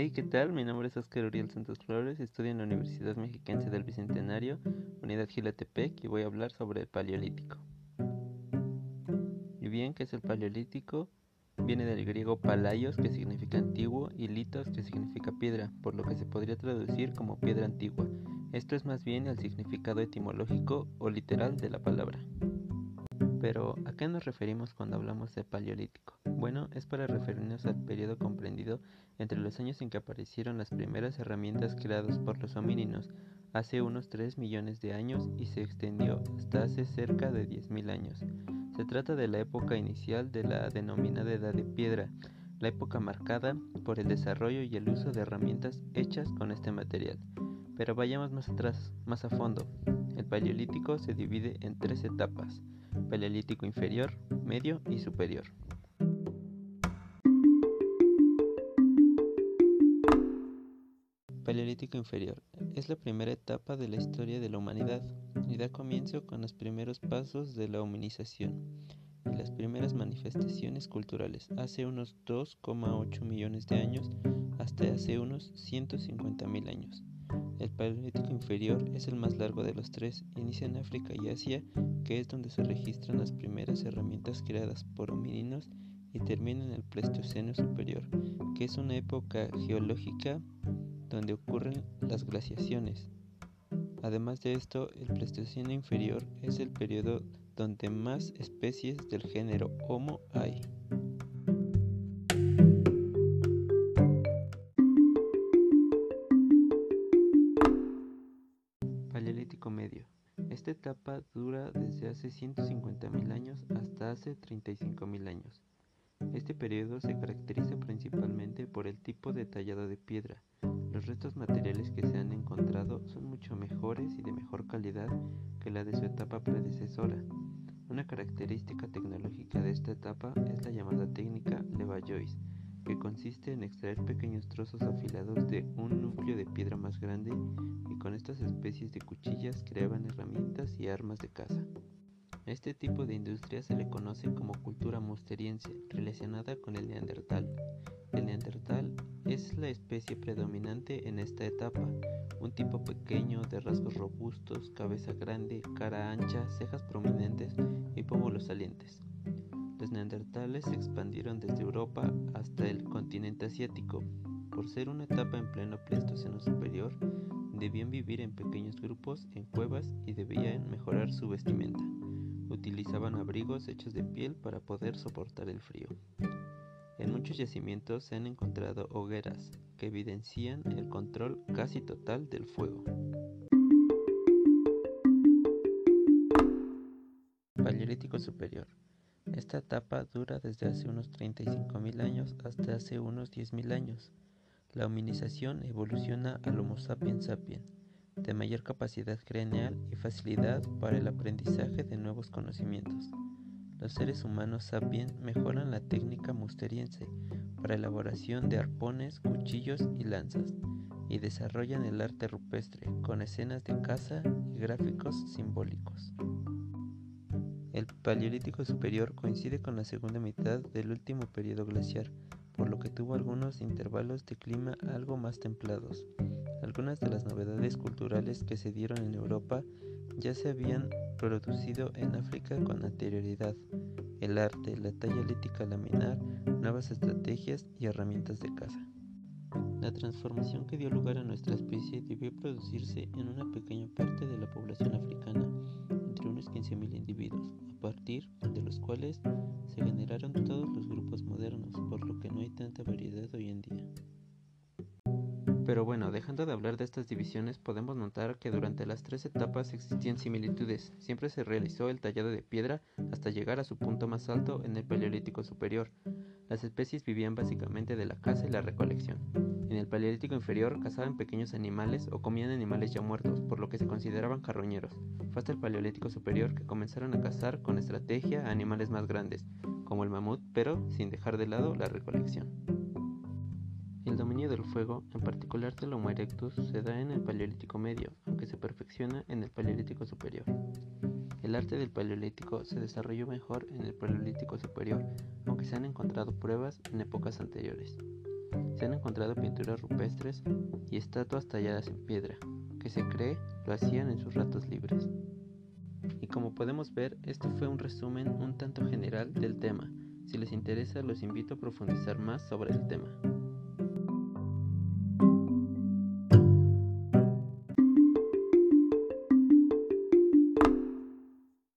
Hey, ¿qué tal? Mi nombre es Oscar Uriel Santos Flores, estudio en la Universidad Mexiquense del Bicentenario, Unidad Gilatepec, y voy a hablar sobre el Paleolítico. Y bien, ¿qué es el Paleolítico? Viene del griego palaios, que significa antiguo, y litos, que significa piedra, por lo que se podría traducir como piedra antigua. Esto es más bien el significado etimológico o literal de la palabra. Pero, ¿a qué nos referimos cuando hablamos de paleolítico? Bueno, es para referirnos al periodo comprendido entre los años en que aparecieron las primeras herramientas creadas por los homínidos, hace unos 3 millones de años y se extendió hasta hace cerca de 10.000 años. Se trata de la época inicial de la denominada Edad de Piedra, la época marcada por el desarrollo y el uso de herramientas hechas con este material. Pero vayamos más atrás, más a fondo. El paleolítico se divide en tres etapas. Paleolítico inferior, medio y superior. Paleolítico inferior es la primera etapa de la historia de la humanidad y da comienzo con los primeros pasos de la humanización y las primeras manifestaciones culturales hace unos 2,8 millones de años hasta hace unos 150 mil años. El Paleolítico inferior es el más largo de los tres, inicia en África y Asia, que es donde se registran las primeras herramientas creadas por homínidos y termina en el Pleistoceno superior, que es una época geológica donde ocurren las glaciaciones. Además de esto, el Pleistoceno inferior es el periodo donde más especies del género Homo hay. Medio. Esta etapa dura desde hace 150.000 años hasta hace 35.000 años. Este periodo se caracteriza principalmente por el tipo de tallado de piedra. Los restos materiales que se han encontrado son mucho mejores y de mejor calidad que la de su etapa predecesora. Una característica tecnológica de esta etapa es la llamada técnica Levallois, que consiste en extraer pequeños trozos afilados de un núcleo de piedra más grande y con estas especies de cuchillas creaban herramientas y armas de caza. Este tipo de industria se le conoce como cultura musteriense, relacionada con el neandertal. El neandertal es la especie predominante en esta etapa, un tipo pequeño de rasgos robustos, cabeza grande, cara ancha, cejas prominentes y pómulos salientes. Los neandertales se expandieron desde Europa hasta el continente asiático. Por ser una etapa en pleno Pleistoceno superior, debían vivir en pequeños grupos en cuevas y debían mejorar su vestimenta. Utilizaban abrigos hechos de piel para poder soportar el frío. En muchos yacimientos se han encontrado hogueras que evidencian el control casi total del fuego. Paleolítico superior. Esta etapa dura desde hace unos 35.000 años hasta hace unos 10.000 años. La hominización evoluciona al Homo sapiens sapiens de mayor capacidad craneal y facilidad para el aprendizaje de nuevos conocimientos. Los seres humanos sapiens mejoran la técnica musteriense para elaboración de arpones, cuchillos y lanzas, y desarrollan el arte rupestre con escenas de caza y gráficos simbólicos. El Paleolítico Superior coincide con la segunda mitad del último periodo glaciar, por lo que tuvo algunos intervalos de clima algo más templados. Algunas de las novedades culturales que se dieron en Europa ya se habían producido en África con anterioridad. El arte, la talla lítica laminar, nuevas estrategias y herramientas de caza. La transformación que dio lugar a nuestra especie debió producirse en una pequeña parte de la población africana, entre unos 15.000 individuos, a partir de los cuales se generaron todos los grupos modernos, por lo que no hay tanta variedad hoy en día. Pero bueno, dejando de hablar de estas divisiones, podemos notar que durante las tres etapas existían similitudes. Siempre se realizó el tallado de piedra hasta llegar a su punto más alto en el Paleolítico superior. Las especies vivían básicamente de la caza y la recolección. En el Paleolítico inferior cazaban pequeños animales o comían animales ya muertos, por lo que se consideraban carroñeros. Fue hasta el Paleolítico superior que comenzaron a cazar con estrategia a animales más grandes, como el mamut, pero sin dejar de lado la recolección. El dominio del fuego, en particular del Homo erectus, se da en el Paleolítico medio, aunque se perfecciona en el Paleolítico superior. El arte del Paleolítico se desarrolló mejor en el Paleolítico superior, aunque se han encontrado pruebas en épocas anteriores. Se han encontrado pinturas rupestres y estatuas talladas en piedra, que se cree lo hacían en sus ratos libres. Y como podemos ver, este fue un resumen un tanto general del tema. Si les interesa, los invito a profundizar más sobre el tema.